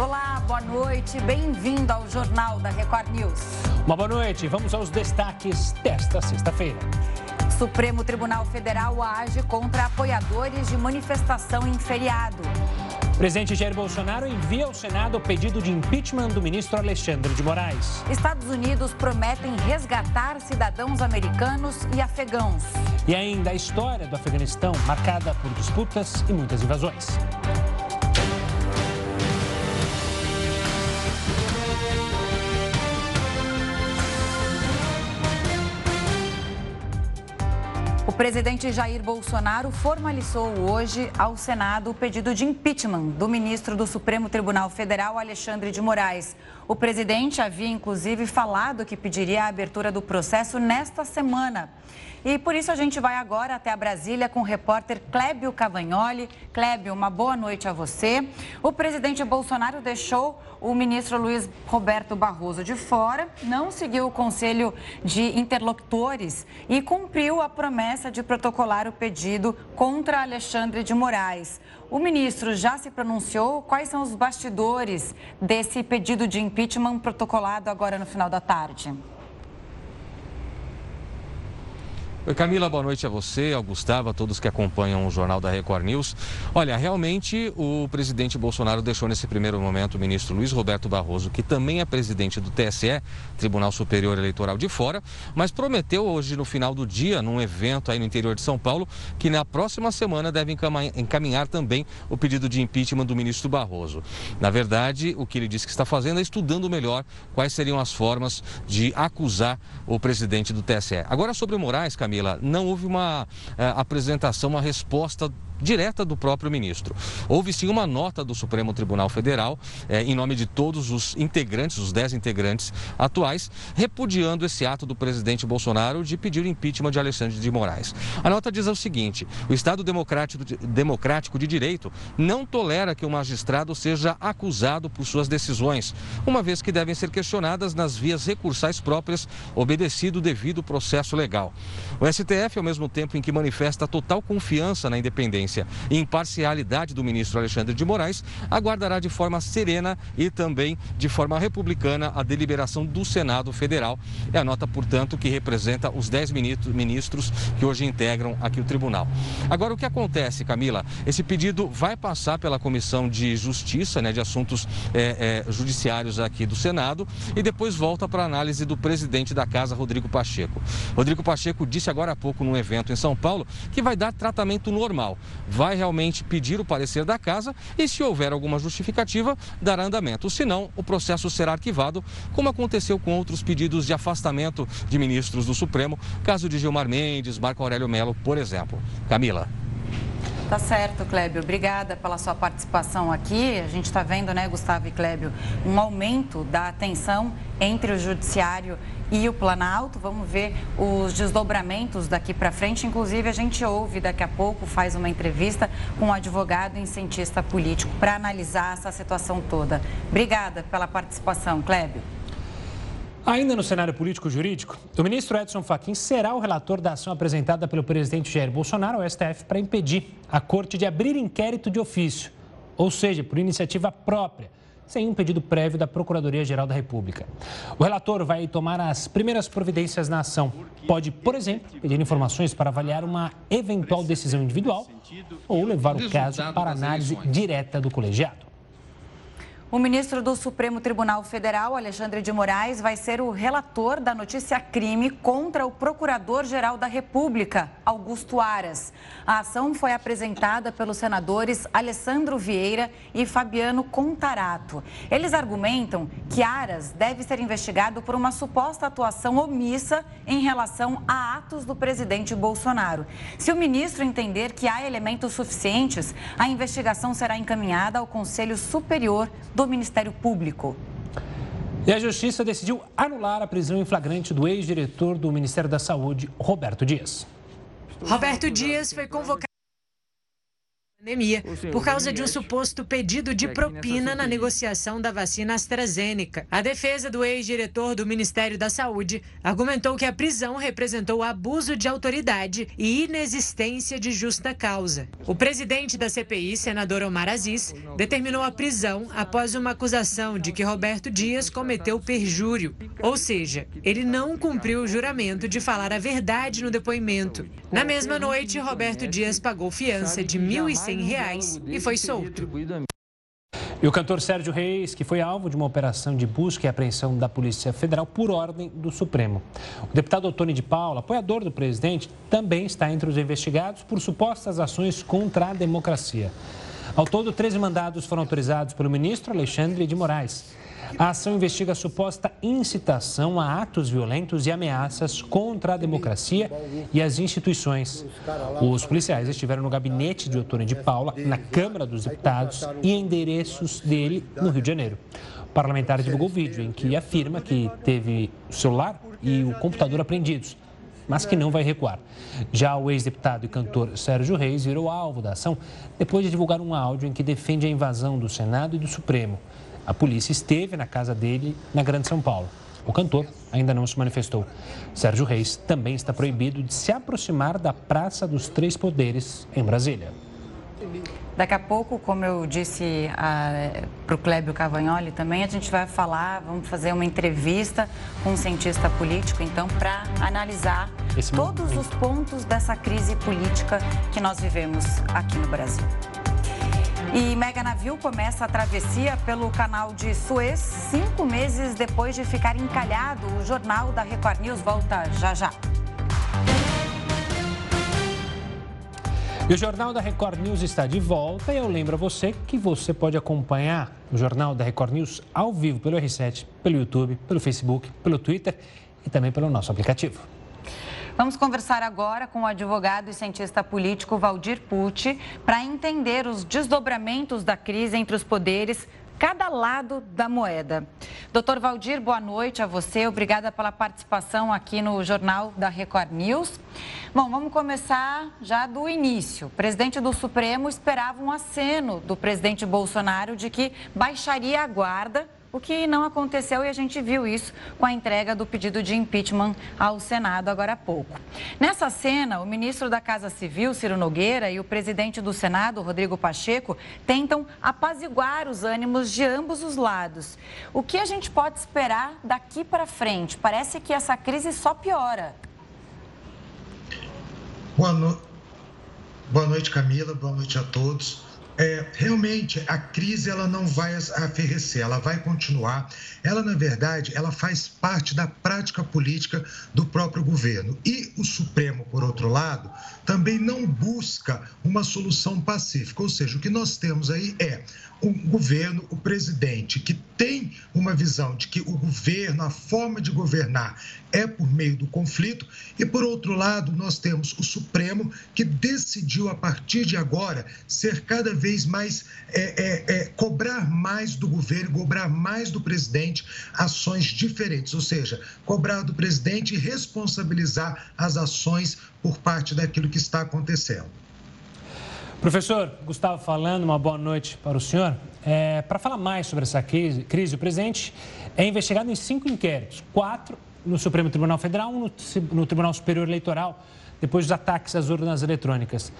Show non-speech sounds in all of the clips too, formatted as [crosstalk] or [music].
Olá, boa noite. Bem-vindo ao Jornal da Record News. Uma boa noite. Vamos aos destaques desta sexta-feira. Supremo Tribunal Federal age contra apoiadores de manifestação em feriado. Presidente Jair Bolsonaro envia ao Senado o pedido de impeachment do ministro Alexandre de Moraes. Estados Unidos prometem resgatar cidadãos americanos e afegãos. E ainda a história do Afeganistão, marcada por disputas e muitas invasões. O presidente Jair Bolsonaro formalizou hoje ao Senado o pedido de impeachment do ministro do Supremo Tribunal Federal, Alexandre de Moraes. O presidente havia, inclusive, falado que pediria a abertura do processo nesta semana. E por isso a gente vai agora até a Brasília com o repórter Clébio Cavagnoli. Clébio, uma boa noite a você. O presidente Bolsonaro deixou o ministro Luiz Roberto Barroso de fora, não seguiu o conselho de interlocutores e cumpriu a promessa de protocolar o pedido contra Alexandre de Moraes. O ministro já se pronunciou? Quais são os bastidores desse pedido de impeachment protocolado agora no final da tarde? Camila, boa noite a você, ao Gustavo, a todos que acompanham o Jornal da Record News. Olha, realmente o presidente Bolsonaro deixou nesse primeiro momento o ministro Luiz Roberto Barroso, que também é presidente do TSE, Tribunal Superior Eleitoral de fora, mas prometeu hoje, no final do dia, num evento aí no interior de São Paulo, que na próxima semana deve encaminhar também o pedido de impeachment do ministro Barroso. Na verdade, o que ele disse que está fazendo é estudando melhor quais seriam as formas de acusar o presidente do TSE. Agora, sobre o Moraes, Camila, Camila, não houve uma é, apresentação, uma resposta direta do próprio ministro. Houve sim uma nota do Supremo Tribunal Federal, eh, em nome de todos os integrantes, os dez integrantes atuais, repudiando esse ato do presidente Bolsonaro de pedir o impeachment de Alexandre de Moraes. A nota diz o seguinte: o Estado democrático, democrático de direito não tolera que o magistrado seja acusado por suas decisões, uma vez que devem ser questionadas nas vias recursais próprias, obedecido o devido processo legal. O STF, ao mesmo tempo em que manifesta total confiança na independência e imparcialidade do ministro Alexandre de Moraes, aguardará de forma serena e também de forma republicana a deliberação do Senado Federal. É a nota, portanto, que representa os 10 ministros que hoje integram aqui o tribunal. Agora, o que acontece, Camila? Esse pedido vai passar pela Comissão de Justiça, né, de Assuntos é, é, Judiciários aqui do Senado, e depois volta para análise do presidente da casa, Rodrigo Pacheco. Rodrigo Pacheco disse agora há pouco num evento em São Paulo que vai dar tratamento normal vai realmente pedir o parecer da casa e, se houver alguma justificativa, dará andamento. Se não, o processo será arquivado, como aconteceu com outros pedidos de afastamento de ministros do Supremo, caso de Gilmar Mendes, Marco Aurélio Melo, por exemplo. Camila. Tá certo, Clébio. Obrigada pela sua participação aqui. A gente está vendo, né, Gustavo e Clébio, um aumento da tensão entre o Judiciário e o Planalto. Vamos ver os desdobramentos daqui para frente. Inclusive, a gente ouve daqui a pouco, faz uma entrevista com um advogado e cientista político para analisar essa situação toda. Obrigada pela participação, Clébio. Ainda no cenário político-jurídico, o ministro Edson Fachin será o relator da ação apresentada pelo presidente Jair Bolsonaro ao STF para impedir a corte de abrir inquérito de ofício, ou seja, por iniciativa própria, sem um pedido prévio da Procuradoria-Geral da República. O relator vai tomar as primeiras providências na ação. Pode, por exemplo, pedir informações para avaliar uma eventual decisão individual ou levar o caso para análise direta do colegiado. O ministro do Supremo Tribunal Federal, Alexandre de Moraes, vai ser o relator da notícia crime contra o Procurador-Geral da República, Augusto Aras. A ação foi apresentada pelos senadores Alessandro Vieira e Fabiano Contarato. Eles argumentam que Aras deve ser investigado por uma suposta atuação omissa em relação a atos do presidente Bolsonaro. Se o ministro entender que há elementos suficientes, a investigação será encaminhada ao Conselho Superior do Ministério Público. E a Justiça decidiu anular a prisão em flagrante do ex-diretor do Ministério da Saúde, Roberto Dias. Roberto Dias foi convocado. Pandemia por causa de um suposto pedido de propina na negociação da vacina AstraZeneca. A defesa do ex-diretor do Ministério da Saúde argumentou que a prisão representou abuso de autoridade e inexistência de justa causa. O presidente da CPI, senador Omar Aziz, determinou a prisão após uma acusação de que Roberto Dias cometeu perjúrio, ou seja, ele não cumpriu o juramento de falar a verdade no depoimento. Na mesma noite, Roberto Dias pagou fiança de 1.100 100 reais e foi solto. E o cantor Sérgio Reis, que foi alvo de uma operação de busca e apreensão da Polícia Federal por ordem do Supremo. O deputado Tony de Paula, apoiador do presidente, também está entre os investigados por supostas ações contra a democracia. Ao todo, 13 mandados foram autorizados pelo ministro Alexandre de Moraes. A ação investiga a suposta incitação a atos violentos e ameaças contra a democracia e as instituições. Os policiais estiveram no gabinete de Otônio de Paula, na Câmara dos Deputados e endereços dele no Rio de Janeiro. O parlamentar divulgou vídeo em que afirma que teve o celular e o computador apreendidos mas que não vai recuar. Já o ex-deputado e cantor Sérgio Reis virou alvo da ação depois de divulgar um áudio em que defende a invasão do Senado e do Supremo. A polícia esteve na casa dele na Grande São Paulo. O cantor ainda não se manifestou. Sérgio Reis também está proibido de se aproximar da Praça dos Três Poderes, em Brasília. Daqui a pouco, como eu disse para o Clébio Cavagnoli também, a gente vai falar, vamos fazer uma entrevista com um cientista político, então, para analisar Esse todos momento. os pontos dessa crise política que nós vivemos aqui no Brasil. E mega navio começa a travessia pelo canal de Suez cinco meses depois de ficar encalhado. O jornal da Record News volta já já. E o Jornal da Record News está de volta e eu lembro a você que você pode acompanhar o Jornal da Record News ao vivo pelo R7, pelo YouTube, pelo Facebook, pelo Twitter e também pelo nosso aplicativo. Vamos conversar agora com o advogado e cientista político Valdir Pucci para entender os desdobramentos da crise entre os poderes cada lado da moeda. Doutor Valdir, boa noite a você. Obrigada pela participação aqui no Jornal da Record News. Bom, vamos começar já do início. O presidente do Supremo esperava um aceno do presidente Bolsonaro de que baixaria a guarda o que não aconteceu e a gente viu isso com a entrega do pedido de impeachment ao Senado agora há pouco. Nessa cena, o ministro da Casa Civil, Ciro Nogueira, e o presidente do Senado, Rodrigo Pacheco, tentam apaziguar os ânimos de ambos os lados. O que a gente pode esperar daqui para frente? Parece que essa crise só piora. Boa, no... Boa noite, Camila. Boa noite a todos. É, realmente a crise ela não vai aferrecer, ela vai continuar. Ela na verdade ela faz parte da prática política do próprio governo e o Supremo, por outro lado, também não busca uma solução pacífica. Ou seja, o que nós temos aí é o governo, o presidente, que tem uma visão de que o governo, a forma de governar é por meio do conflito, e por outro lado, nós temos o Supremo, que decidiu a partir de agora ser cada vez mais, é, é, é, cobrar mais do governo, cobrar mais do presidente ações diferentes, ou seja, cobrar do presidente e responsabilizar as ações por parte daquilo que está acontecendo. Professor Gustavo falando, uma boa noite para o senhor. É, para falar mais sobre essa crise, crise, o presidente é investigado em cinco inquéritos, quatro no Supremo Tribunal Federal, um no, no Tribunal Superior Eleitoral, depois dos ataques às urnas eletrônicas.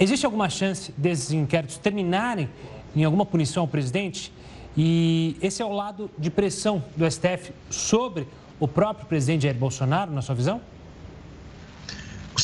Existe alguma chance desses inquéritos terminarem em alguma punição ao presidente? E esse é o lado de pressão do STF sobre o próprio presidente Jair Bolsonaro, na sua visão?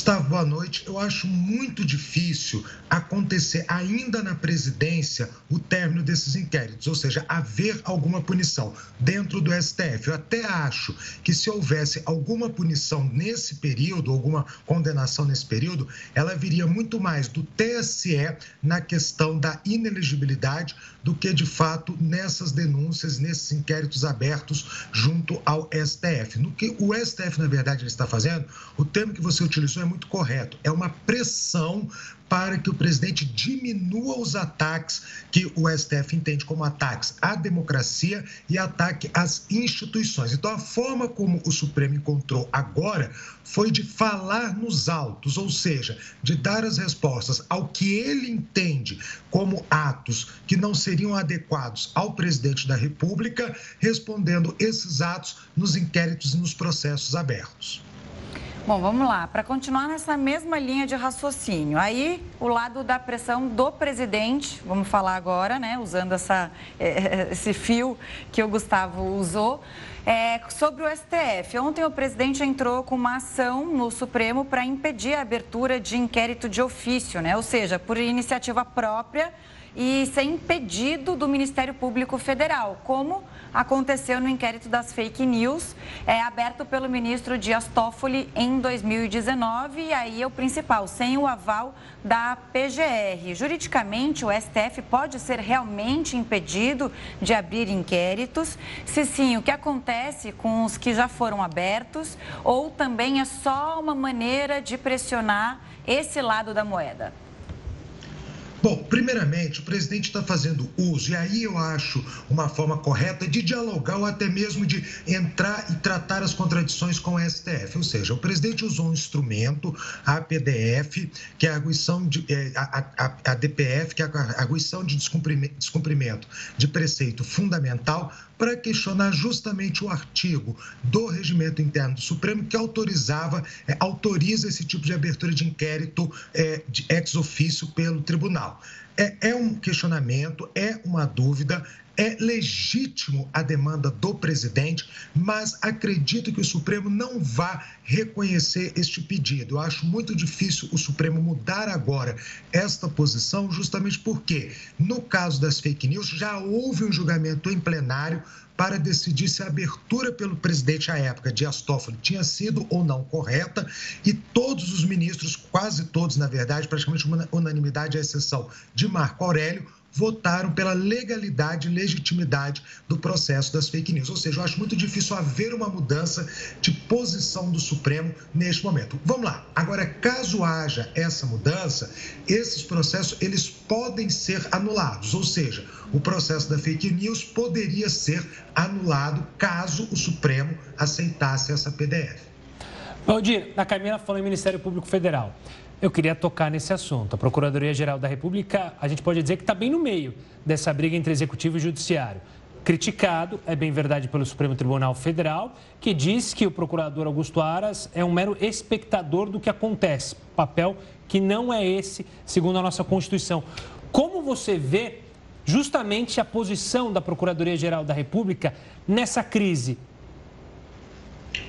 Gustavo, boa noite. Eu acho muito difícil acontecer ainda na presidência o término desses inquéritos, ou seja, haver alguma punição dentro do STF. Eu até acho que se houvesse alguma punição nesse período, alguma condenação nesse período, ela viria muito mais do TSE na questão da inelegibilidade do que de fato nessas denúncias, nesses inquéritos abertos junto ao STF. No que o STF, na verdade, ele está fazendo, o termo que você utilizou é muito muito correto. É uma pressão para que o presidente diminua os ataques que o STF entende como ataques à democracia e ataque às instituições. Então, a forma como o Supremo encontrou agora foi de falar nos autos, ou seja, de dar as respostas ao que ele entende como atos que não seriam adequados ao presidente da República, respondendo esses atos nos inquéritos e nos processos abertos. Bom, vamos lá. Para continuar nessa mesma linha de raciocínio, aí o lado da pressão do presidente, vamos falar agora, né? Usando essa, eh, esse fio que o Gustavo usou. É, sobre o STF, ontem o presidente entrou com uma ação no Supremo para impedir a abertura de inquérito de ofício, né? Ou seja, por iniciativa própria e ser impedido do Ministério Público Federal, como aconteceu no inquérito das fake news, é, aberto pelo ministro Dias Toffoli em 2019, e aí é o principal, sem o aval da PGR. Juridicamente, o STF pode ser realmente impedido de abrir inquéritos? Se sim, o que acontece com os que já foram abertos? Ou também é só uma maneira de pressionar esse lado da moeda? Bom, primeiramente, o presidente está fazendo uso, e aí eu acho uma forma correta de dialogar ou até mesmo de entrar e tratar as contradições com o STF. Ou seja, o presidente usou um instrumento, a PDF, que é a arguição de. É, a, a, a DPF, que é a arguição de descumprimento, descumprimento de preceito fundamental, para questionar justamente o artigo do regimento interno do Supremo que autorizava, é, autoriza esse tipo de abertura de inquérito é, de ex ofício pelo tribunal. É, é um questionamento, é uma dúvida, é legítimo a demanda do presidente, mas acredito que o Supremo não vá reconhecer este pedido. Eu acho muito difícil o Supremo mudar agora esta posição, justamente porque, no caso das fake news, já houve um julgamento em plenário para decidir se a abertura pelo presidente à época, Dias Toffoli, tinha sido ou não correta, e todos os ministros, quase todos, na verdade, praticamente uma unanimidade, à exceção de Marco Aurélio, votaram pela legalidade e legitimidade do processo das fake news. Ou seja, eu acho muito difícil haver uma mudança de posição do Supremo neste momento. Vamos lá. Agora, caso haja essa mudança, esses processos eles podem ser anulados. Ou seja, o processo da fake news poderia ser anulado caso o Supremo aceitasse essa PDF. Dia. A Camila falou em Ministério Público Federal. Eu queria tocar nesse assunto. A Procuradoria-Geral da República, a gente pode dizer que está bem no meio dessa briga entre Executivo e Judiciário. Criticado, é bem verdade, pelo Supremo Tribunal Federal, que diz que o procurador Augusto Aras é um mero espectador do que acontece, papel que não é esse, segundo a nossa Constituição. Como você vê justamente a posição da Procuradoria-Geral da República nessa crise?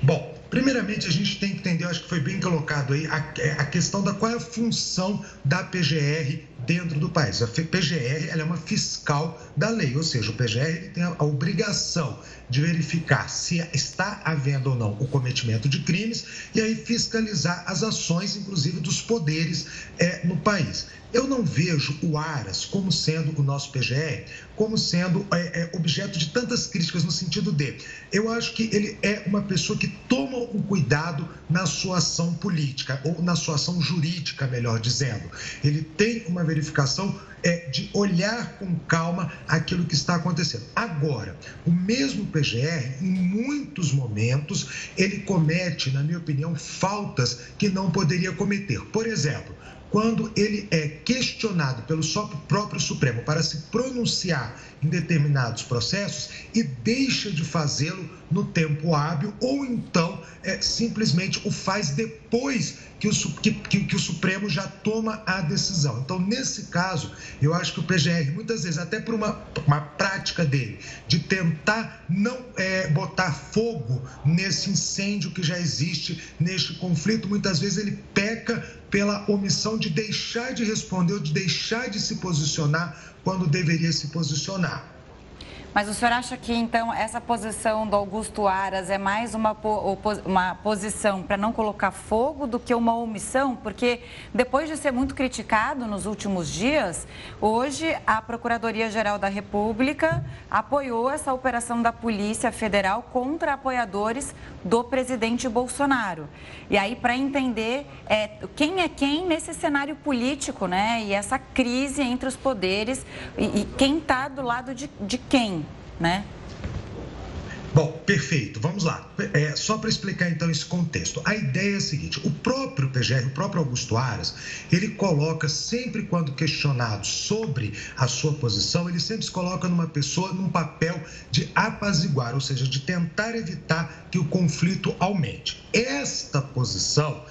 Bom, Primeiramente, a gente tem que entender, acho que foi bem colocado aí, a, a questão da qual é a função da PGR dentro do país. A PGR é uma fiscal da lei, ou seja, o PGR tem a, a obrigação de verificar se está havendo ou não o cometimento de crimes e aí fiscalizar as ações, inclusive dos poderes é, no país. Eu não vejo o Aras como sendo o nosso PGR, como sendo é, é, objeto de tantas críticas no sentido de, eu acho que ele é uma pessoa que toma um cuidado na sua ação política ou na sua ação jurídica, melhor dizendo. Ele tem uma verificação é, de olhar com calma aquilo que está acontecendo. Agora, o mesmo PGR, em muitos momentos, ele comete, na minha opinião, faltas que não poderia cometer. Por exemplo, quando ele é questionado pelo próprio Supremo para se pronunciar em determinados processos e deixa de fazê-lo no tempo hábil, ou então é, simplesmente o faz depois que o, que, que, o Supremo já toma a decisão. Então, nesse caso, eu acho que o PGR, muitas vezes, até por uma, uma prática dele, de tentar não é, botar fogo nesse incêndio que já existe, neste conflito, muitas vezes ele peca pela omissão de deixar de responder ou de deixar de se posicionar quando deveria se posicionar. Mas o senhor acha que, então, essa posição do Augusto Aras é mais uma, uma posição para não colocar fogo do que uma omissão? Porque depois de ser muito criticado nos últimos dias, hoje a Procuradoria-Geral da República apoiou essa operação da Polícia Federal contra apoiadores do presidente Bolsonaro. E aí, para entender é, quem é quem nesse cenário político, né? E essa crise entre os poderes e, e quem está do lado de, de quem, né? Bom, perfeito. Vamos lá. É, só para explicar então esse contexto. A ideia é a seguinte: o próprio PGR, o próprio Augusto Aras, ele coloca sempre quando questionado sobre a sua posição, ele sempre se coloca numa pessoa num papel de apaziguar, ou seja, de tentar evitar que o conflito aumente. Esta posição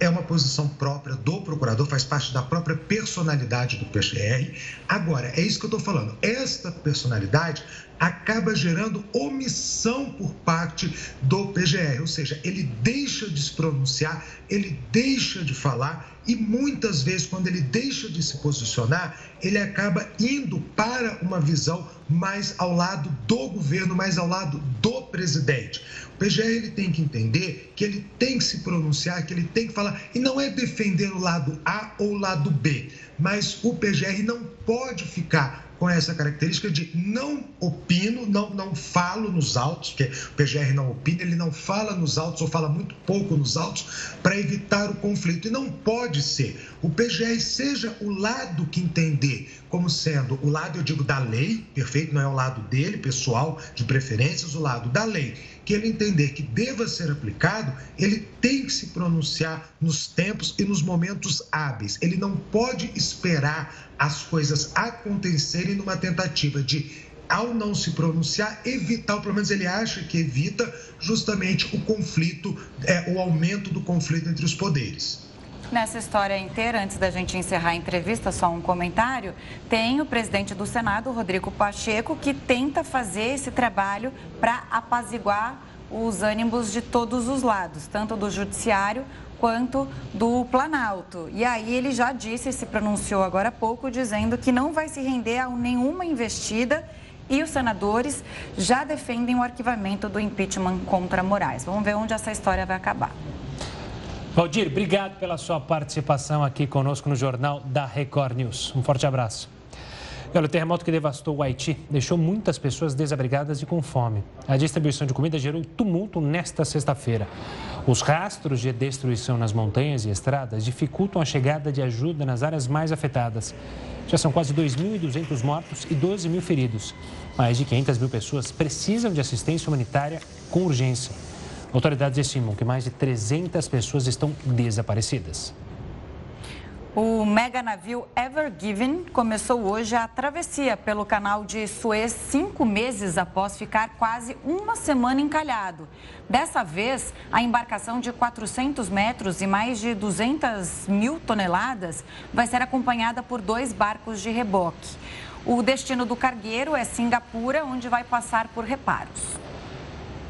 é uma posição própria do procurador, faz parte da própria personalidade do PGR. Agora, é isso que eu estou falando. Esta personalidade acaba gerando omissão por parte do PGR, ou seja, ele deixa de se pronunciar, ele deixa de falar e muitas vezes, quando ele deixa de se posicionar, ele acaba indo para uma visão mais ao lado do governo, mais ao lado do presidente. O PGR ele tem que entender que ele tem que se pronunciar, que ele tem que falar, e não é defender o lado A ou o lado B, mas o PGR não pode ficar com essa característica de não opino, não, não falo nos autos, porque o PGR não opina, ele não fala nos autos ou fala muito pouco nos autos para evitar o conflito. E não pode ser. O PGR seja o lado que entender como sendo o lado, eu digo, da lei, perfeito, não é o lado dele, pessoal, de preferências, o lado da lei que ele entender que deva ser aplicado, ele tem que se pronunciar nos tempos e nos momentos hábeis. Ele não pode esperar as coisas acontecerem numa tentativa de ao não se pronunciar, evitar, ou pelo menos ele acha que evita justamente o conflito, é, o aumento do conflito entre os poderes. Nessa história inteira, antes da gente encerrar a entrevista, só um comentário: tem o presidente do Senado, Rodrigo Pacheco, que tenta fazer esse trabalho para apaziguar os ânimos de todos os lados, tanto do Judiciário quanto do Planalto. E aí ele já disse, se pronunciou agora há pouco, dizendo que não vai se render a nenhuma investida e os senadores já defendem o arquivamento do impeachment contra Moraes. Vamos ver onde essa história vai acabar. Valdir, obrigado pela sua participação aqui conosco no Jornal da Record News. Um forte abraço. olha, o terremoto que devastou o Haiti deixou muitas pessoas desabrigadas e com fome. A distribuição de comida gerou tumulto nesta sexta-feira. Os rastros de destruição nas montanhas e estradas dificultam a chegada de ajuda nas áreas mais afetadas. Já são quase 2.200 mortos e 12 mil feridos. Mais de 500 mil pessoas precisam de assistência humanitária com urgência. Autoridades estimam que mais de 300 pessoas estão desaparecidas. O mega navio Ever Given começou hoje a travessia pelo canal de Suez cinco meses após ficar quase uma semana encalhado. Dessa vez, a embarcação de 400 metros e mais de 200 mil toneladas vai ser acompanhada por dois barcos de reboque. O destino do cargueiro é Singapura, onde vai passar por reparos.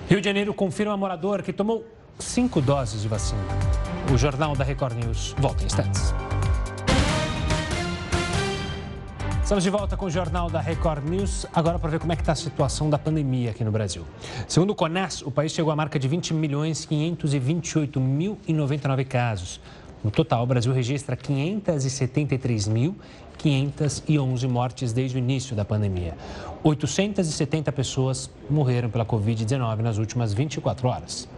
Rio de Janeiro confirma morador que tomou cinco doses de vacina. O Jornal da Record News volta em instantes. Estamos de volta com o Jornal da Record News, agora para ver como é que está a situação da pandemia aqui no Brasil. Segundo o CONAS, o país chegou à marca de 20 milhões 528 mil e 99 casos. No total, o Brasil registra 573 mil 511 mortes desde o início da pandemia. 870 pessoas morreram pela Covid-19 nas últimas 24 horas.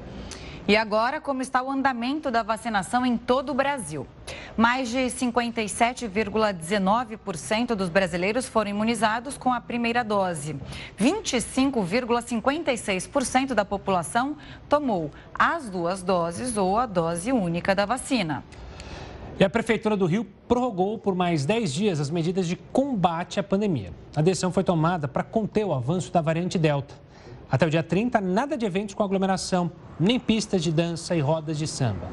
E agora, como está o andamento da vacinação em todo o Brasil? Mais de 57,19% dos brasileiros foram imunizados com a primeira dose. 25,56% da população tomou as duas doses ou a dose única da vacina. E a Prefeitura do Rio prorrogou por mais 10 dias as medidas de combate à pandemia. A decisão foi tomada para conter o avanço da variante Delta. Até o dia 30, nada de eventos com aglomeração, nem pistas de dança e rodas de samba.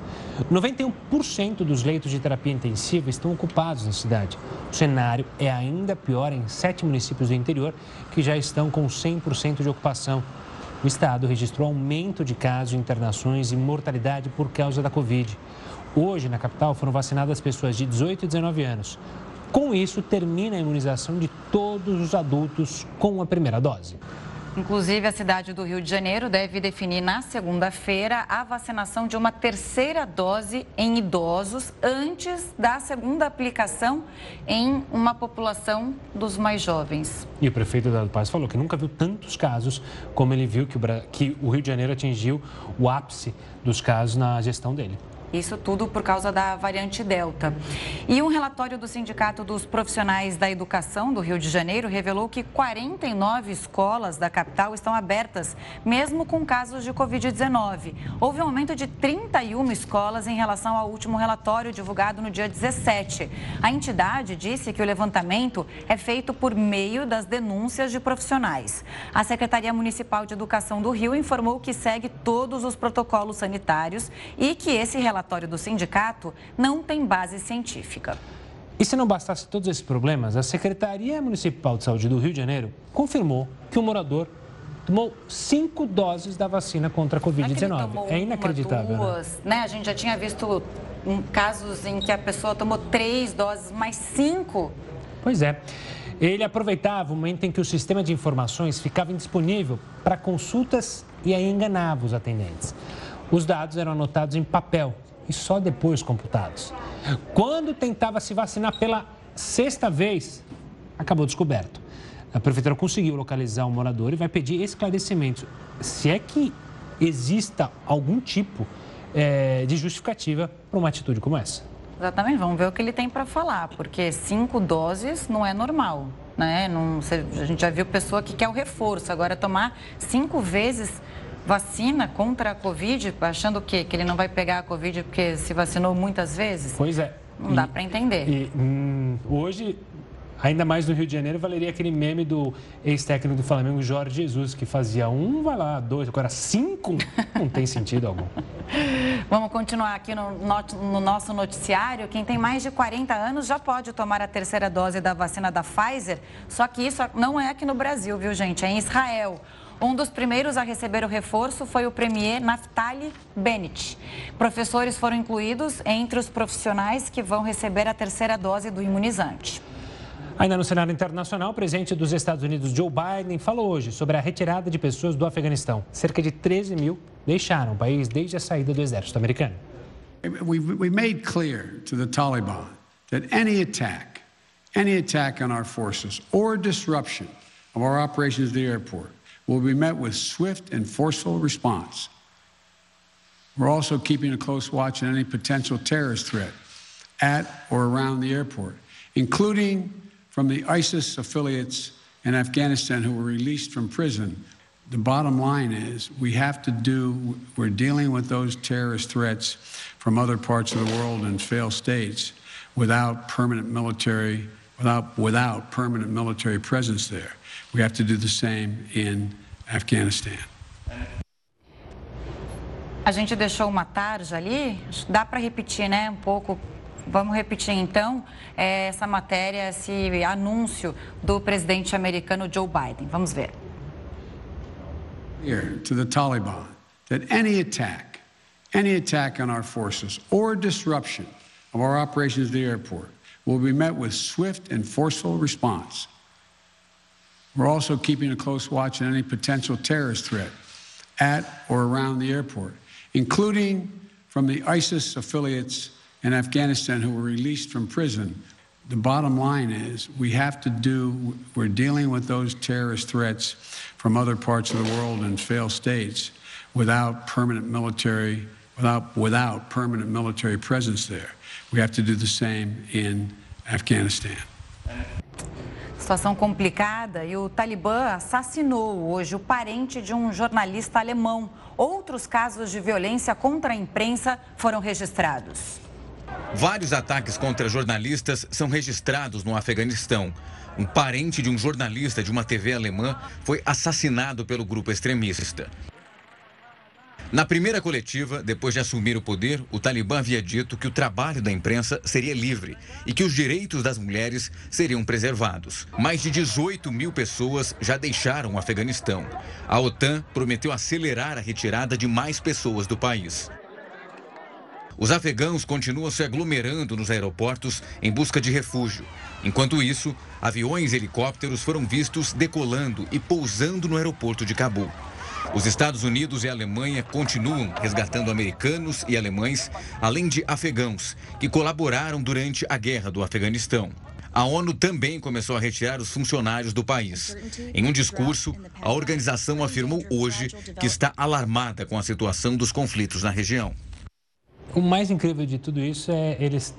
91% dos leitos de terapia intensiva estão ocupados na cidade. O cenário é ainda pior em sete municípios do interior, que já estão com 100% de ocupação. O estado registrou aumento de casos, internações e mortalidade por causa da Covid. Hoje, na capital, foram vacinadas pessoas de 18 e 19 anos. Com isso, termina a imunização de todos os adultos com a primeira dose. Inclusive, a cidade do Rio de Janeiro deve definir na segunda-feira a vacinação de uma terceira dose em idosos antes da segunda aplicação em uma população dos mais jovens. E o prefeito Eduardo Paz falou que nunca viu tantos casos como ele viu que o, que o Rio de Janeiro atingiu o ápice dos casos na gestão dele. Isso tudo por causa da variante Delta. E um relatório do Sindicato dos Profissionais da Educação do Rio de Janeiro revelou que 49 escolas da capital estão abertas, mesmo com casos de Covid-19. Houve um aumento de 31 escolas em relação ao último relatório divulgado no dia 17. A entidade disse que o levantamento é feito por meio das denúncias de profissionais. A Secretaria Municipal de Educação do Rio informou que segue todos os protocolos sanitários e que esse relatório relatório do sindicato não tem base científica. E se não bastasse todos esses problemas, a Secretaria Municipal de Saúde do Rio de Janeiro confirmou que o morador tomou cinco doses da vacina contra a Covid-19. É inacreditável. Uma, duas, né? né? A gente já tinha visto casos em que a pessoa tomou três doses, mais cinco. Pois é. Ele aproveitava o momento em que o sistema de informações ficava indisponível para consultas e aí enganava os atendentes. Os dados eram anotados em papel e só depois computados. Quando tentava se vacinar pela sexta vez, acabou descoberto. A prefeitura conseguiu localizar o morador e vai pedir esclarecimentos. Se é que exista algum tipo é, de justificativa para uma atitude como essa. Exatamente, vamos ver o que ele tem para falar, porque cinco doses não é normal. Né? Não, a gente já viu pessoa que quer o reforço, agora tomar cinco vezes vacina contra a Covid, achando o quê? Que ele não vai pegar a Covid porque se vacinou muitas vezes? Pois é. Não e, dá para entender. E, hum, hoje, ainda mais no Rio de Janeiro, valeria aquele meme do ex-técnico do Flamengo, Jorge Jesus, que fazia um, vai lá, dois, agora cinco, não tem sentido algum. [laughs] Vamos continuar aqui no, no, nosso noticiário. Quem tem mais de 40 anos já pode tomar a terceira dose da vacina da Pfizer, só que isso não é aqui no Brasil, viu, gente? É em Israel. Um dos primeiros a receber o reforço foi o premier Naftali Bennett. Professores foram incluídos entre os profissionais que vão receber a terceira dose do imunizante. Ainda no cenário internacional, o presidente dos Estados Unidos, Joe Biden, falou hoje sobre a retirada de pessoas do Afeganistão. Cerca de 13 mil deixaram o país desde a saída do exército americano. We made clear to the Taliban that any attack, any attack on our forces or disruption of our operations at the airport will be met with swift and forceful response. We're also keeping a close watch on any potential terrorist threat at or around the airport, including from the ISIS affiliates in Afghanistan who were released from prison. The bottom line is we have to do, we're dealing with those terrorist threats from other parts of the world and failed states without permanent military, without, without permanent military presence there. We have to do the same in Afghanistan. A gente deixou uma tarja ali, dá para repetir, né, um pouco Vamos repetir então essa matéria, esse anúncio do presidente americano Joe Biden. Vamos ver. Here to the Taliban that any attack, any attack on our forces or disruption of our operations at the airport will be met with swift and forceful response. We're also keeping a close watch on any potential terrorist threat at or around the airport, including from the ISIS affiliates in Afghanistan who were released from prison. The bottom line is we have to do, we're dealing with those terrorist threats from other parts of the world and failed states without permanent military, without, without permanent military presence there. We have to do the same in Afghanistan. Situação complicada e o Talibã assassinou hoje o parente de um jornalista alemão. Outros casos de violência contra a imprensa foram registrados. Vários ataques contra jornalistas são registrados no Afeganistão. Um parente de um jornalista de uma TV alemã foi assassinado pelo grupo extremista. Na primeira coletiva, depois de assumir o poder, o Talibã havia dito que o trabalho da imprensa seria livre e que os direitos das mulheres seriam preservados. Mais de 18 mil pessoas já deixaram o Afeganistão. A OTAN prometeu acelerar a retirada de mais pessoas do país. Os afegãos continuam se aglomerando nos aeroportos em busca de refúgio. Enquanto isso, aviões e helicópteros foram vistos decolando e pousando no aeroporto de Cabul. Os Estados Unidos e a Alemanha continuam resgatando americanos e alemães, além de afegãos, que colaboraram durante a guerra do Afeganistão. A ONU também começou a retirar os funcionários do país. Em um discurso, a organização afirmou hoje que está alarmada com a situação dos conflitos na região. O mais incrível de tudo isso é eles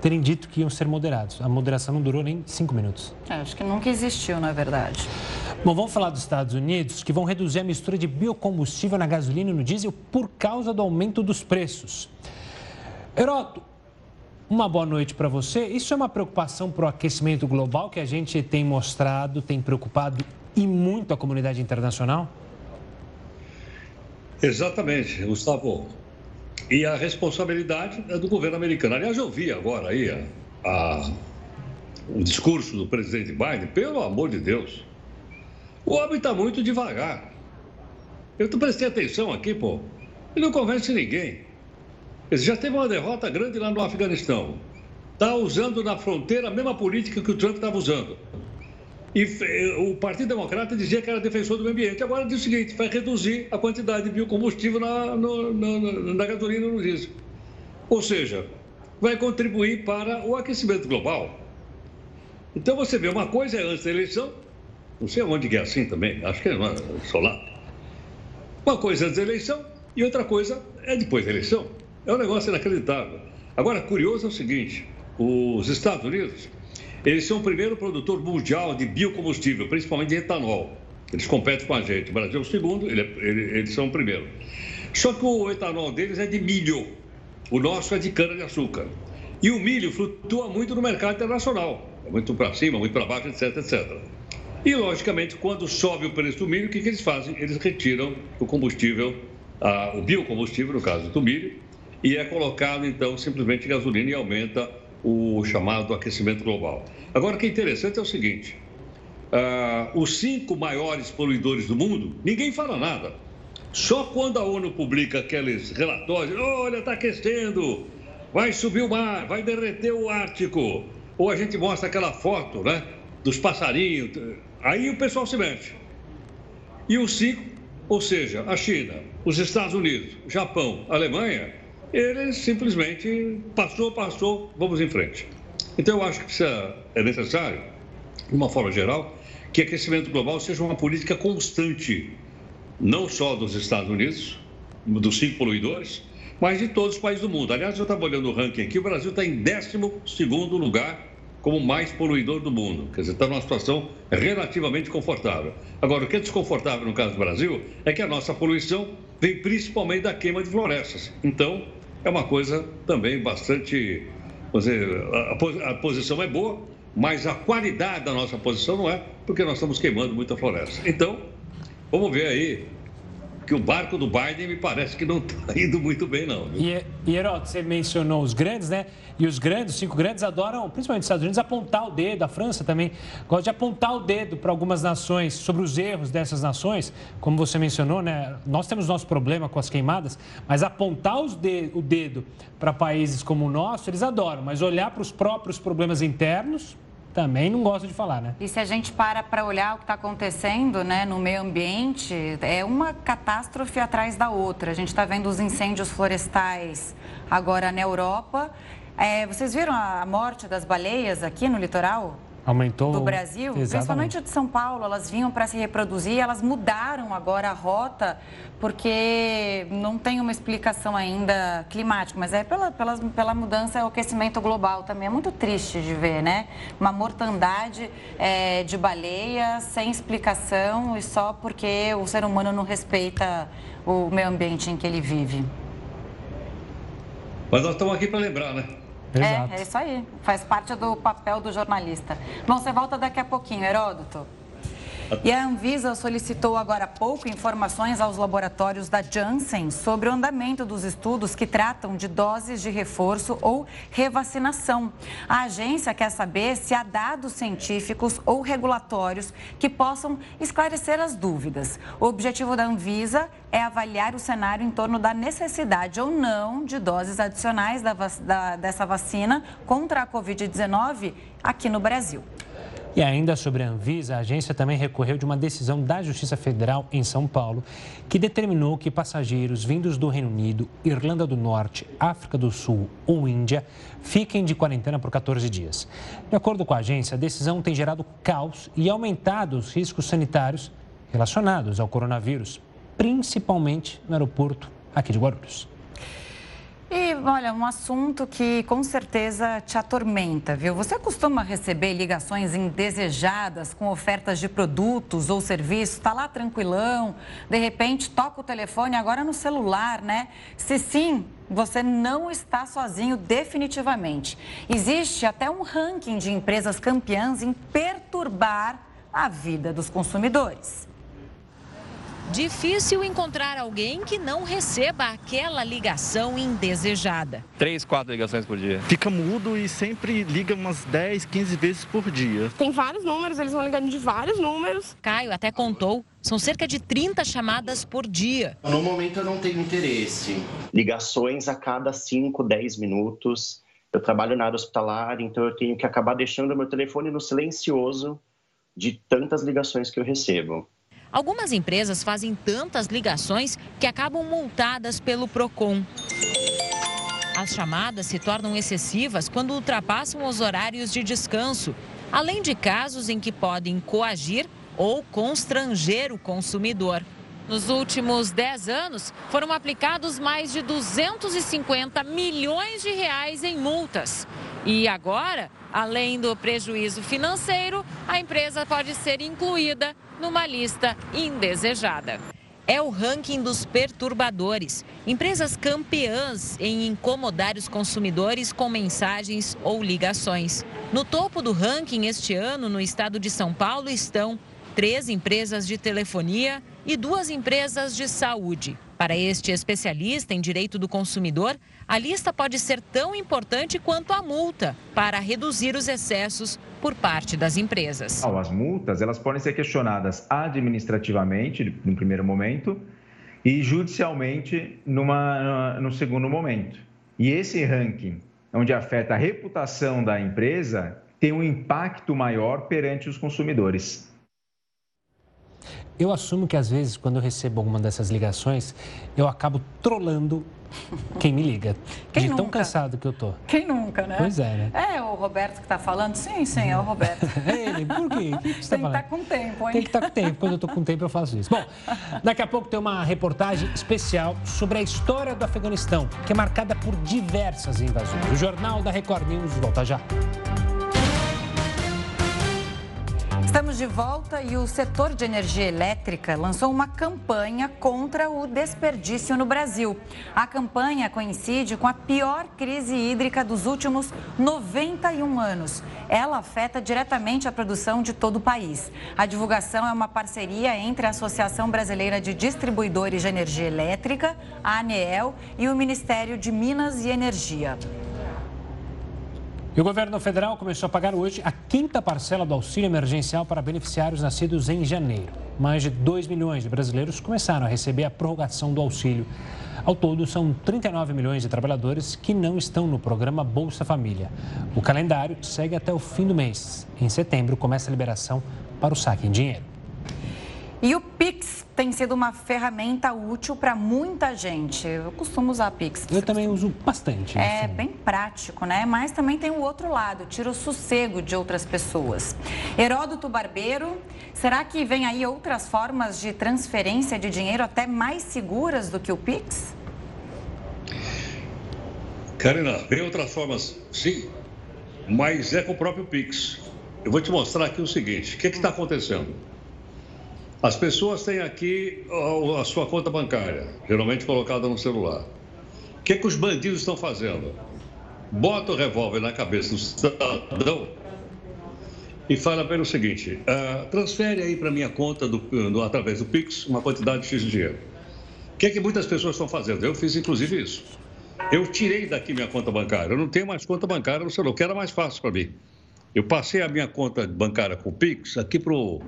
terem dito que iam ser moderados. A moderação não durou nem cinco minutos. É, acho que nunca existiu, na verdade. Bom, vamos falar dos Estados Unidos, que vão reduzir a mistura de biocombustível na gasolina e no diesel por causa do aumento dos preços. Heroto, uma boa noite para você. Isso é uma preocupação para o aquecimento global que a gente tem mostrado, tem preocupado e muito a comunidade internacional? Exatamente, Gustavo. E a responsabilidade é do governo americano. Aliás, eu vi agora aí a, a, o discurso do presidente Biden, pelo amor de Deus. O homem está muito devagar. Eu prestei atenção aqui, pô. Ele não convence ninguém. Ele já teve uma derrota grande lá no Afeganistão. Está usando na fronteira a mesma política que o Trump estava usando. E o Partido Democrata dizia que era defensor do meio ambiente. Agora diz o seguinte: vai reduzir a quantidade de biocombustível na, no, na, na gasolina no diesel. Ou seja, vai contribuir para o aquecimento global. Então você vê, uma coisa é antes da eleição, não sei onde que é assim também, acho que é, é lá. Uma coisa é antes da eleição e outra coisa é depois da eleição. É um negócio inacreditável. Agora, curioso é o seguinte: os Estados Unidos eles são o primeiro produtor mundial de biocombustível, principalmente de etanol. Eles competem com a gente. O Brasil é o segundo, ele, ele, eles são o primeiro. Só que o etanol deles é de milho. O nosso é de cana-de-açúcar. E o milho flutua muito no mercado internacional. Muito para cima, muito para baixo, etc, etc. E, logicamente, quando sobe o preço do milho, o que, que eles fazem? Eles retiram o combustível, o biocombustível, no caso do milho, e é colocado, então, simplesmente gasolina e aumenta o chamado aquecimento global. Agora, o que é interessante é o seguinte: uh, os cinco maiores poluidores do mundo, ninguém fala nada. Só quando a ONU publica aqueles relatórios, olha, está aquecendo, vai subir o mar, vai derreter o Ártico, ou a gente mostra aquela foto, né, dos passarinhos, aí o pessoal se mexe. E os cinco, ou seja, a China, os Estados Unidos, Japão, Alemanha, ele simplesmente passou, passou, vamos em frente. Então, eu acho que precisa, é necessário, de uma forma geral, que aquecimento global seja uma política constante, não só dos Estados Unidos, dos cinco poluidores, mas de todos os países do mundo. Aliás, eu estava olhando o ranking aqui, o Brasil está em 12 lugar como mais poluidor do mundo. Quer dizer, está numa situação relativamente confortável. Agora, o que é desconfortável no caso do Brasil é que a nossa poluição vem principalmente da queima de florestas. Então, é uma coisa também bastante. Dizer, a, a posição é boa, mas a qualidade da nossa posição não é, porque nós estamos queimando muita floresta. Então, vamos ver aí que o barco do Biden me parece que não está [laughs] indo muito bem, não. Viu? E, Heródoto, você mencionou os grandes, né? E os grandes, os cinco grandes, adoram, principalmente os Estados Unidos, apontar o dedo, a França também gosta de apontar o dedo para algumas nações sobre os erros dessas nações, como você mencionou, né? Nós temos nosso problema com as queimadas, mas apontar de, o dedo para países como o nosso, eles adoram, mas olhar para os próprios problemas internos, também não gosto de falar, né? E se a gente para para olhar o que está acontecendo né, no meio ambiente, é uma catástrofe atrás da outra. A gente está vendo os incêndios florestais agora na Europa. É, vocês viram a morte das baleias aqui no litoral? Aumentou. Do Brasil, Exatamente. principalmente de São Paulo, elas vinham para se reproduzir, elas mudaram agora a rota, porque não tem uma explicação ainda climática, mas é pela, pela, pela mudança o aquecimento global também. É muito triste de ver, né? Uma mortandade é, de baleia sem explicação e só porque o ser humano não respeita o meio ambiente em que ele vive. Mas nós estamos aqui para lembrar, né? É, é isso aí. Faz parte do papel do jornalista. Bom, você volta daqui a pouquinho, Heródoto. E a Anvisa solicitou agora há pouco informações aos laboratórios da Janssen sobre o andamento dos estudos que tratam de doses de reforço ou revacinação. A agência quer saber se há dados científicos ou regulatórios que possam esclarecer as dúvidas. O objetivo da Anvisa é avaliar o cenário em torno da necessidade ou não de doses adicionais da, da, dessa vacina contra a Covid-19 aqui no Brasil. E ainda sobre a Anvisa, a agência também recorreu de uma decisão da Justiça Federal em São Paulo, que determinou que passageiros vindos do Reino Unido, Irlanda do Norte, África do Sul ou Índia fiquem de quarentena por 14 dias. De acordo com a agência, a decisão tem gerado caos e aumentado os riscos sanitários relacionados ao coronavírus, principalmente no aeroporto aqui de Guarulhos. E olha, um assunto que com certeza te atormenta, viu? Você costuma receber ligações indesejadas com ofertas de produtos ou serviços? Está lá tranquilão, de repente toca o telefone agora no celular, né? Se sim, você não está sozinho definitivamente. Existe até um ranking de empresas campeãs em perturbar a vida dos consumidores. Difícil encontrar alguém que não receba aquela ligação indesejada. Três, quatro ligações por dia. Fica mudo e sempre liga umas 10, 15 vezes por dia. Tem vários números, eles vão ligando de vários números. Caio até contou, são cerca de 30 chamadas por dia. No momento eu não tenho interesse. Ligações a cada 5, 10 minutos. Eu trabalho na área hospitalar, então eu tenho que acabar deixando meu telefone no silencioso de tantas ligações que eu recebo. Algumas empresas fazem tantas ligações que acabam multadas pelo PROCON. As chamadas se tornam excessivas quando ultrapassam os horários de descanso, além de casos em que podem coagir ou constranger o consumidor. Nos últimos 10 anos, foram aplicados mais de 250 milhões de reais em multas. E agora, além do prejuízo financeiro, a empresa pode ser incluída numa lista indesejada. É o ranking dos perturbadores, empresas campeãs em incomodar os consumidores com mensagens ou ligações. No topo do ranking este ano, no estado de São Paulo, estão três empresas de telefonia e duas empresas de saúde. Para este especialista em direito do consumidor, a lista pode ser tão importante quanto a multa para reduzir os excessos por parte das empresas. As multas elas podem ser questionadas administrativamente no primeiro momento e judicialmente numa, no segundo momento. E esse ranking, onde afeta a reputação da empresa, tem um impacto maior perante os consumidores. Eu assumo que às vezes, quando eu recebo alguma dessas ligações, eu acabo trolando quem me liga. [laughs] Quem de nunca? tão cansado que eu tô. Quem nunca, né? Pois é, né? É o Roberto que está falando? Sim, sim, é o Roberto. [laughs] é ele, por quê? [laughs] Que, tá Tem que estar tá com tempo, hein? Tem que estar tá com tempo. Quando eu tô com tempo, eu faço isso. Bom, daqui a pouco tem uma reportagem especial sobre a história do Afeganistão, que é marcada por diversas invasões. O Jornal da Record News volta já. Estamos de volta e o setor de energia elétrica lançou uma campanha contra o desperdício no Brasil. A campanha coincide com a pior crise hídrica dos últimos 91 anos. Ela afeta diretamente a produção de todo o país. A divulgação é uma parceria entre a Associação Brasileira de Distribuidores de Energia Elétrica, a ANEEL, e o Ministério de Minas e Energia. E o governo federal começou a pagar hoje a quinta parcela do auxílio emergencial para beneficiários nascidos em janeiro. Mais de 2 milhões de brasileiros começaram a receber a prorrogação do auxílio. Ao todo, são 39 milhões de trabalhadores que não estão no programa Bolsa Família. O calendário segue até o fim do mês. Em setembro, começa a liberação para o saque em dinheiro. E o Pix tem sido uma ferramenta útil para muita gente. Eu costumo usar Pix. Eu também uso bastante. É assim. bem prático, né? Mas também tem o outro lado, tira o sossego de outras pessoas. Heródoto Barbeiro, será que vem aí outras formas de transferência de dinheiro até mais seguras do que o Pix? Karina, vem outras formas, sim, mas é com o próprio Pix. Eu vou te mostrar aqui o seguinte: o que está acontecendo? As pessoas têm aqui a sua conta bancária, geralmente colocada no celular. O que, que os bandidos estão fazendo? Bota o revólver na cabeça do cidadão e fala para ele o seguinte: uh, transfere aí para minha conta do, do, através do Pix uma quantidade de X de dinheiro. O que que muitas pessoas estão fazendo? Eu fiz inclusive isso. Eu tirei daqui minha conta bancária. Eu não tenho mais conta bancária no celular, que era mais fácil para mim. Eu passei a minha conta bancária com o Pix aqui para o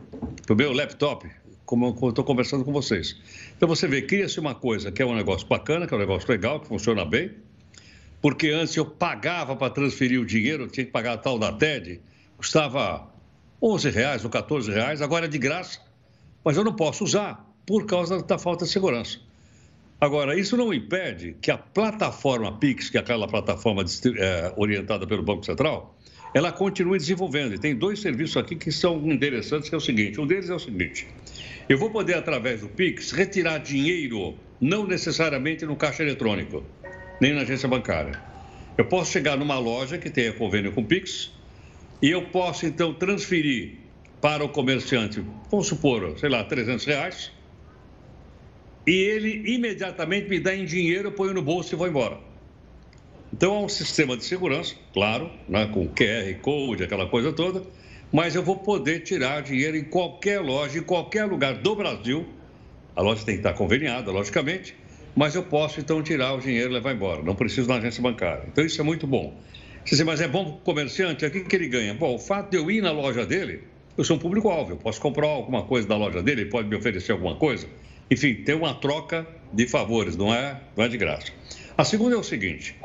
meu laptop, como eu estou conversando com vocês. Então você vê, cria-se uma coisa que é um negócio bacana, que é um negócio legal, que funciona bem, porque antes eu pagava para transferir o dinheiro, eu tinha que pagar a tal da TED, custava 11 reais ou 14 reais, agora é de graça, mas eu não posso usar por causa da falta de segurança. Agora, isso não impede que a plataforma Pix, que é aquela plataforma é, orientada pelo Banco Central, ela continue desenvolvendo. E tem dois serviços aqui que são interessantes, que é o seguinte. Um deles é o seguinte. Eu vou poder, através do Pix, retirar dinheiro, não necessariamente no caixa eletrônico, nem na agência bancária. Eu posso chegar numa loja que tenha convênio com o Pix e eu posso, então, transferir para o comerciante, vamos supor, sei lá, 300 reais, e ele imediatamente me dá em dinheiro, eu ponho no bolso e vou embora. Então é um sistema de segurança, claro, né, com QR Code, aquela coisa toda, mas eu vou poder tirar dinheiro em qualquer loja, em qualquer lugar do Brasil. A loja tem que estar conveniada, logicamente, mas eu posso então tirar o dinheiro e levar embora. Não preciso na agência bancária. Então isso é muito bom. Você diz, mas é bom para o comerciante? O que, que ele ganha? Bom, o fato de eu ir na loja dele, eu sou um público-alvo. Eu posso comprar alguma coisa da loja dele, ele pode me oferecer alguma coisa. Enfim, tem uma troca de favores, não é, não é de graça. A segunda é o seguinte: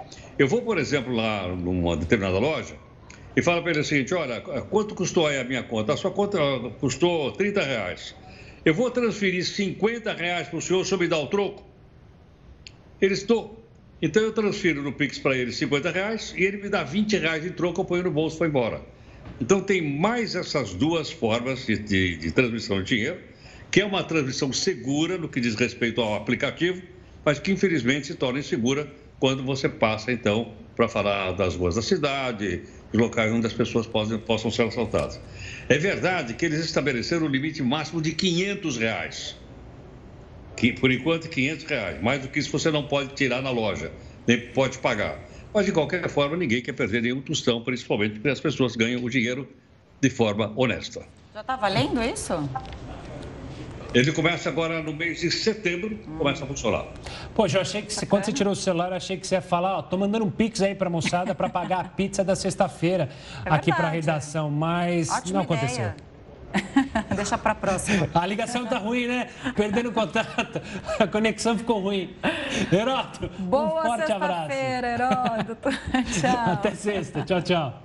eu vou, por exemplo, lá numa determinada loja e falo para ele o seguinte: olha, quanto custou aí a minha conta? A sua conta custou 30 reais. Eu vou transferir 50 reais para o senhor, o senhor me dá o troco? Ele estou. Então eu transfiro no Pix para ele 50 reais e ele me dá 20 reais de troco, eu ponho no bolso e foi embora. Então tem mais essas duas formas de, de, de transmissão de dinheiro que é uma transmissão segura no que diz respeito ao aplicativo, mas que infelizmente se torna insegura quando você passa, então, para falar das ruas da cidade, dos locais onde as pessoas possam, possam ser assaltadas. É verdade que eles estabeleceram o um limite máximo de 500 reais. Que, por enquanto, 500 reais. Mais do que isso você não pode tirar na loja, nem pode pagar. Mas, de qualquer forma, ninguém quer perder nenhum tostão, principalmente porque as pessoas ganham o dinheiro de forma honesta. Já está valendo isso? Ele começa agora no mês de setembro, começa a funcionar. Poxa, eu achei que você, quando você tirou o celular, eu achei que você ia falar, ó, tô mandando um pix aí pra moçada para pagar a pizza da sexta-feira [laughs] é aqui para a redação, mas Ótima não aconteceu. Ideia. [laughs] Deixa para próxima. A ligação tá ruim, né? Perdendo contato. A conexão ficou ruim. Heródoto, Boa um forte abraço. Heródoto. [laughs] tchau. Até sexta. Tchau, tchau.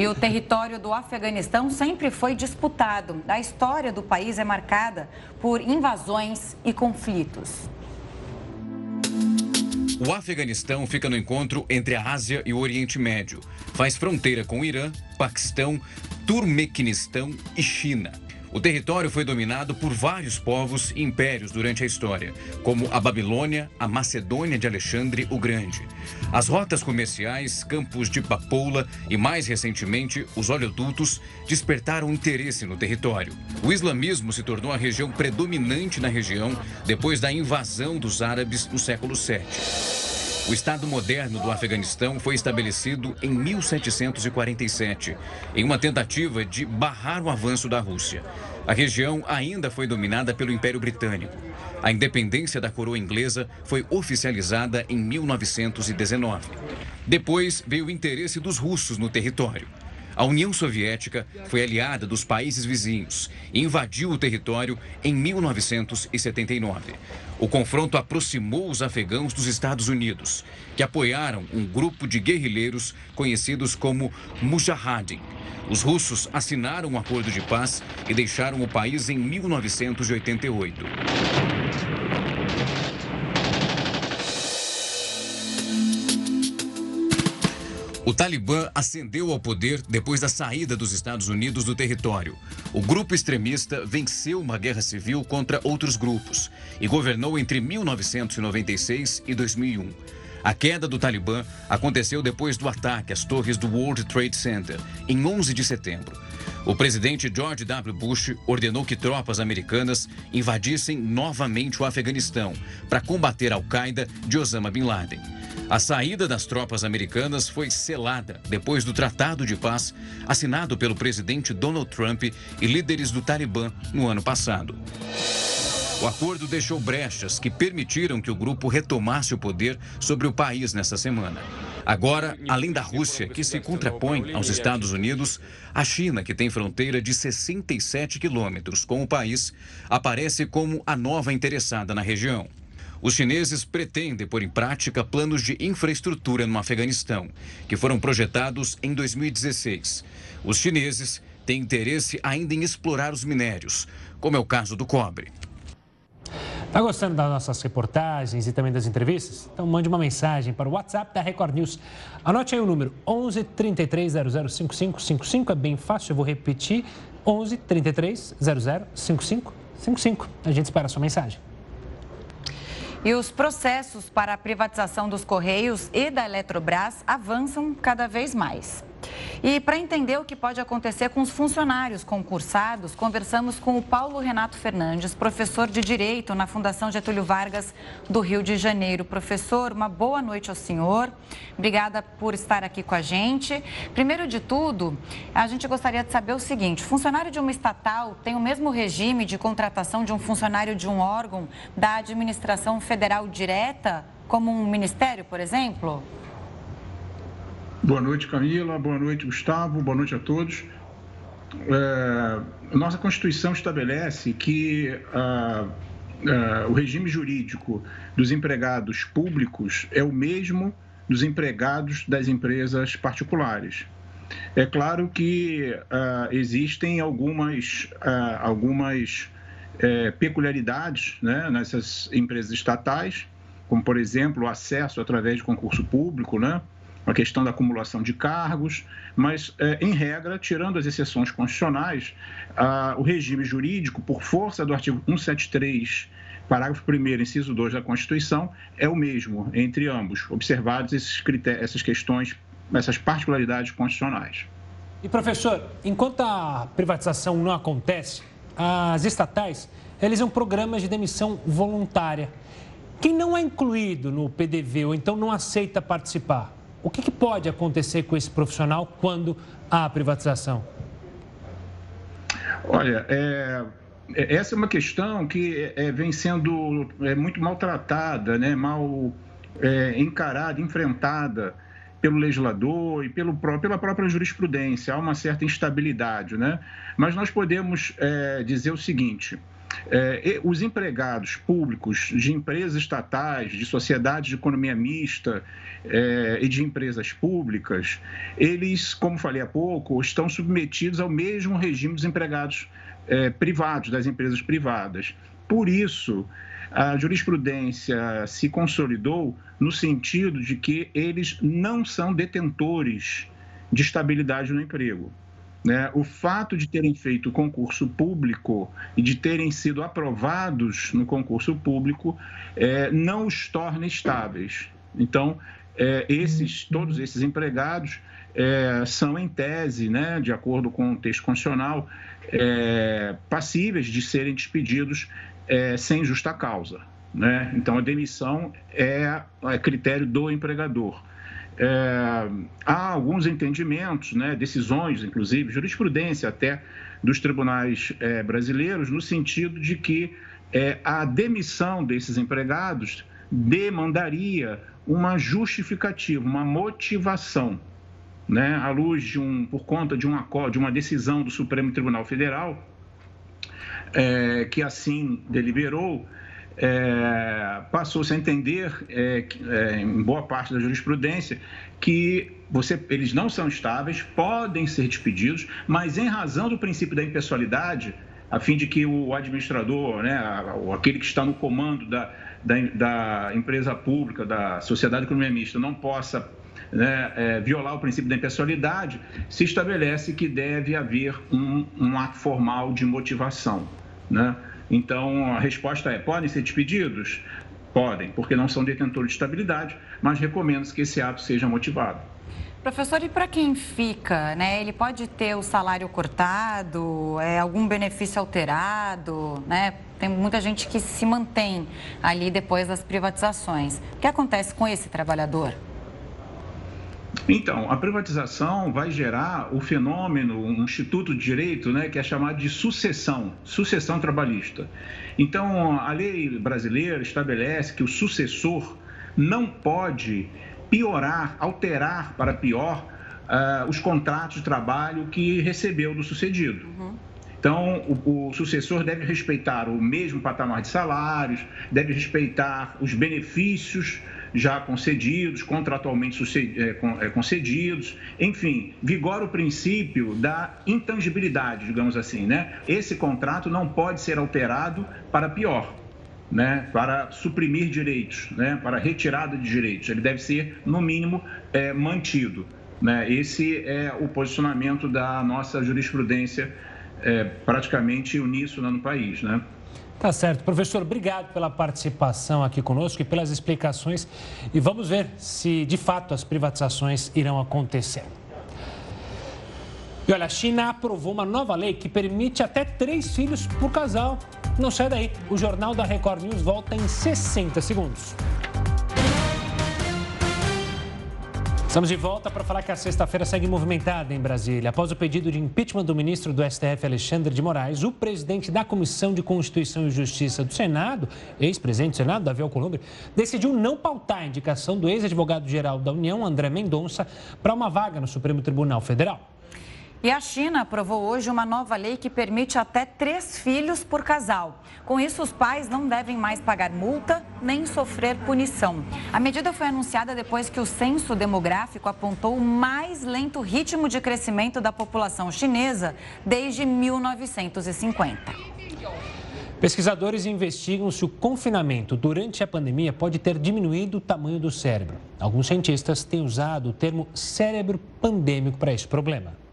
E o território do Afeganistão sempre foi disputado. A história do país é marcada por invasões e conflitos. O Afeganistão fica no encontro entre a Ásia e o Oriente Médio. Faz fronteira com o Irã, Paquistão, Turmequinistão e China. O território foi dominado por vários povos e impérios durante a história, como a Babilônia, a Macedônia de Alexandre o Grande. As rotas comerciais, campos de papoula e, mais recentemente, os oleodutos despertaram interesse no território. O islamismo se tornou a região predominante na região depois da invasão dos árabes no século VII. O Estado moderno do Afeganistão foi estabelecido em 1747, em uma tentativa de barrar o avanço da Rússia. A região ainda foi dominada pelo Império Britânico. A independência da coroa inglesa foi oficializada em 1919. Depois veio o interesse dos russos no território. A União Soviética foi aliada dos países vizinhos e invadiu o território em 1979. O confronto aproximou os afegãos dos Estados Unidos, que apoiaram um grupo de guerrilheiros conhecidos como Mujahideen. Os russos assinaram um acordo de paz e deixaram o país em 1988. O Talibã ascendeu ao poder depois da saída dos Estados Unidos do território. O grupo extremista venceu uma guerra civil contra outros grupos e governou entre 1996 e 2001. A queda do Talibã aconteceu depois do ataque às torres do World Trade Center, em 11 de setembro. O presidente George W. Bush ordenou que tropas americanas invadissem novamente o Afeganistão para combater a Al-Qaeda de Osama Bin Laden. A saída das tropas americanas foi selada depois do Tratado de Paz assinado pelo presidente Donald Trump e líderes do Talibã no ano passado. O acordo deixou brechas que permitiram que o grupo retomasse o poder sobre o país nessa semana. Agora, além da Rússia, que se contrapõe aos Estados Unidos, a China, que tem fronteira de 67 quilômetros com o país, aparece como a nova interessada na região. Os chineses pretendem pôr em prática planos de infraestrutura no Afeganistão, que foram projetados em 2016. Os chineses têm interesse ainda em explorar os minérios, como é o caso do cobre. Está gostando das nossas reportagens e também das entrevistas? Então mande uma mensagem para o WhatsApp da Record News. Anote aí o número 11 33 00 5555. É bem fácil, eu vou repetir. 11 33 00 5555. A gente espera a sua mensagem. E os processos para a privatização dos Correios e da Eletrobras avançam cada vez mais. E para entender o que pode acontecer com os funcionários concursados, conversamos com o Paulo Renato Fernandes, professor de Direito na Fundação Getúlio Vargas do Rio de Janeiro. Professor, uma boa noite ao senhor. Obrigada por estar aqui com a gente. Primeiro de tudo, a gente gostaria de saber o seguinte: funcionário de uma estatal tem o mesmo regime de contratação de um funcionário de um órgão da administração federal direta, como um ministério, por exemplo? Boa noite, Camila. Boa noite, Gustavo. Boa noite a todos. É, nossa Constituição estabelece que ah, ah, o regime jurídico dos empregados públicos é o mesmo dos empregados das empresas particulares. É claro que ah, existem algumas, algumas é, peculiaridades né, nessas empresas estatais, como, por exemplo, o acesso através de concurso público, né? A questão da acumulação de cargos, mas, é, em regra, tirando as exceções constitucionais, o regime jurídico, por força do artigo 173, parágrafo 1, inciso 2 da Constituição, é o mesmo entre ambos, observados esses critérios, essas questões, essas particularidades constitucionais. E, professor, enquanto a privatização não acontece, as estatais realizam programas de demissão voluntária. Quem não é incluído no PDV ou então não aceita participar, o que, que pode acontecer com esse profissional quando há privatização? Olha, é, é, essa é uma questão que é, vem sendo é, muito maltratada, né, mal é, encarada, enfrentada pelo legislador e pelo, pela própria jurisprudência. Há uma certa instabilidade, né? Mas nós podemos é, dizer o seguinte: é, os empregados públicos de empresas estatais, de sociedades de economia mista é, e de empresas públicas, eles, como falei há pouco, estão submetidos ao mesmo regime dos empregados é, privados, das empresas privadas. Por isso, a jurisprudência se consolidou no sentido de que eles não são detentores de estabilidade no emprego. Né? O fato de terem feito concurso público e de terem sido aprovados no concurso público é, não os torna estáveis. Então, é, esses, todos esses empregados é, são, em tese, né, de acordo com o texto constitucional, é, passíveis de serem despedidos é, sem justa causa. Né? Então, a demissão é, é critério do empregador. É, há alguns entendimentos, né, decisões, inclusive, jurisprudência até dos tribunais é, brasileiros, no sentido de que é, a demissão desses empregados demandaria uma justificativa, uma motivação, né, à luz de um, por conta de, um, de uma decisão do Supremo Tribunal Federal, é, que assim deliberou, é, passou-se a entender, é, é, em boa parte da jurisprudência, que você, eles não são estáveis, podem ser despedidos, mas em razão do princípio da impessoalidade, a fim de que o administrador, né, aquele que está no comando da, da, da empresa pública, da sociedade economia mista, não possa né, é, violar o princípio da impessoalidade, se estabelece que deve haver um, um ato formal de motivação. Né? Então, a resposta é: podem ser despedidos? Podem, porque não são detentores de estabilidade, mas recomendo que esse ato seja motivado. Professor, e para quem fica, né? Ele pode ter o salário cortado, é, algum benefício alterado, né? Tem muita gente que se mantém ali depois das privatizações. O que acontece com esse trabalhador? Então, a privatização vai gerar o fenômeno, um instituto de direito, né, que é chamado de sucessão, sucessão trabalhista. Então, a lei brasileira estabelece que o sucessor não pode piorar, alterar para pior uh, os contratos de trabalho que recebeu do sucedido. Uhum. Então, o, o, sucessor deve respeitar o mesmo patamar de salários, deve respeitar os benefícios já concedidos, contratualmente é, é, concedidos, enfim, vigora o princípio da intangibilidade, digamos assim, né? Esse contrato não pode ser alterado para pior né, para suprimir direitos, né, para retirada de direitos. Ele deve ser, no mínimo, é, mantido. Né? Esse é o posicionamento da nossa jurisprudência é, praticamente uníssona no país. Né? Tá certo. Professor, obrigado pela participação aqui conosco e pelas explicações. E vamos ver se, de fato, as privatizações irão acontecer. E olha, a China aprovou uma nova lei que permite até três filhos por casal. Não sai daí. O Jornal da Record News volta em 60 segundos. Estamos de volta para falar que a sexta-feira segue movimentada em Brasília. Após o pedido de impeachment do ministro do STF, Alexandre de Moraes, o presidente da Comissão de Constituição e Justiça do Senado, ex-presidente do Senado, Davi Alcolumbre, decidiu não pautar a indicação do ex-advogado-geral da União, André Mendonça, para uma vaga no Supremo Tribunal Federal. E a China aprovou hoje uma nova lei que permite até três filhos por casal. Com isso, os pais não devem mais pagar multa nem sofrer punição. A medida foi anunciada depois que o censo demográfico apontou o mais lento ritmo de crescimento da população chinesa desde 1950. Pesquisadores investigam se o confinamento durante a pandemia pode ter diminuído o tamanho do cérebro. Alguns cientistas têm usado o termo cérebro pandêmico para esse problema.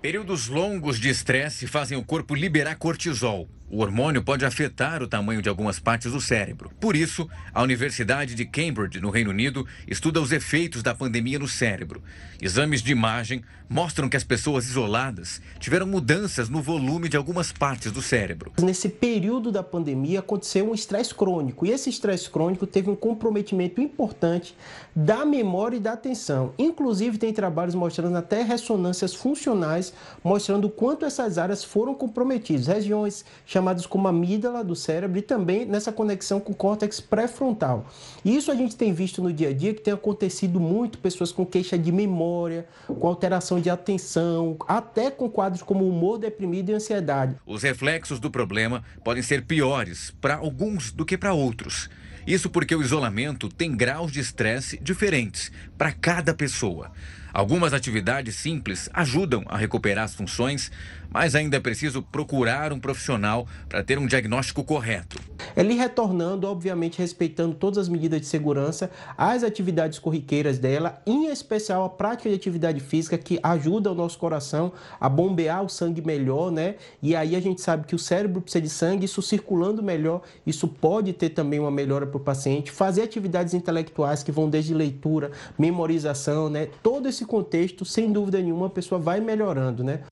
Períodos longos de estresse fazem o corpo liberar cortisol, o hormônio pode afetar o tamanho de algumas partes do cérebro. Por isso, a Universidade de Cambridge, no Reino Unido, estuda os efeitos da pandemia no cérebro. Exames de imagem mostram que as pessoas isoladas tiveram mudanças no volume de algumas partes do cérebro. Nesse período da pandemia aconteceu um estresse crônico e esse estresse crônico teve um comprometimento importante da memória e da atenção. Inclusive tem trabalhos mostrando até ressonâncias funcionais mostrando o quanto essas áreas foram comprometidas. Regiões chamados como amígdala do cérebro e também nessa conexão com o córtex pré-frontal. Isso a gente tem visto no dia a dia que tem acontecido muito, pessoas com queixa de memória, com alteração de atenção, até com quadros como humor deprimido e ansiedade. Os reflexos do problema podem ser piores para alguns do que para outros. Isso porque o isolamento tem graus de estresse diferentes para cada pessoa. Algumas atividades simples ajudam a recuperar as funções, mas ainda é preciso procurar um profissional para ter um diagnóstico correto. Ele retornando, obviamente, respeitando todas as medidas de segurança, as atividades corriqueiras dela, em especial a prática de atividade física que ajuda o nosso coração a bombear o sangue melhor, né? E aí a gente sabe que o cérebro precisa de sangue, isso circulando melhor, isso pode ter também uma melhora para o paciente. Fazer atividades intelectuais que vão desde leitura, memorização, né? Todo esse contexto, sem dúvida nenhuma, a pessoa vai melhorando, né?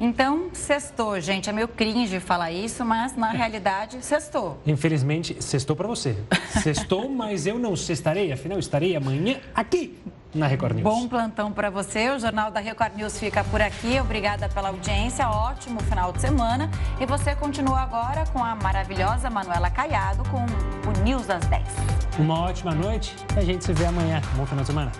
Então, sextou, gente. É meio cringe falar isso, mas na realidade, sextou. Infelizmente, sextou para você. Sextou, [laughs] mas eu não sextarei. Afinal, estarei amanhã aqui na Record News. Bom plantão para você. O Jornal da Record News fica por aqui. Obrigada pela audiência. Ótimo final de semana. E você continua agora com a maravilhosa Manuela Caiado com o News das 10. Uma ótima noite e a gente se vê amanhã. Bom final de semana.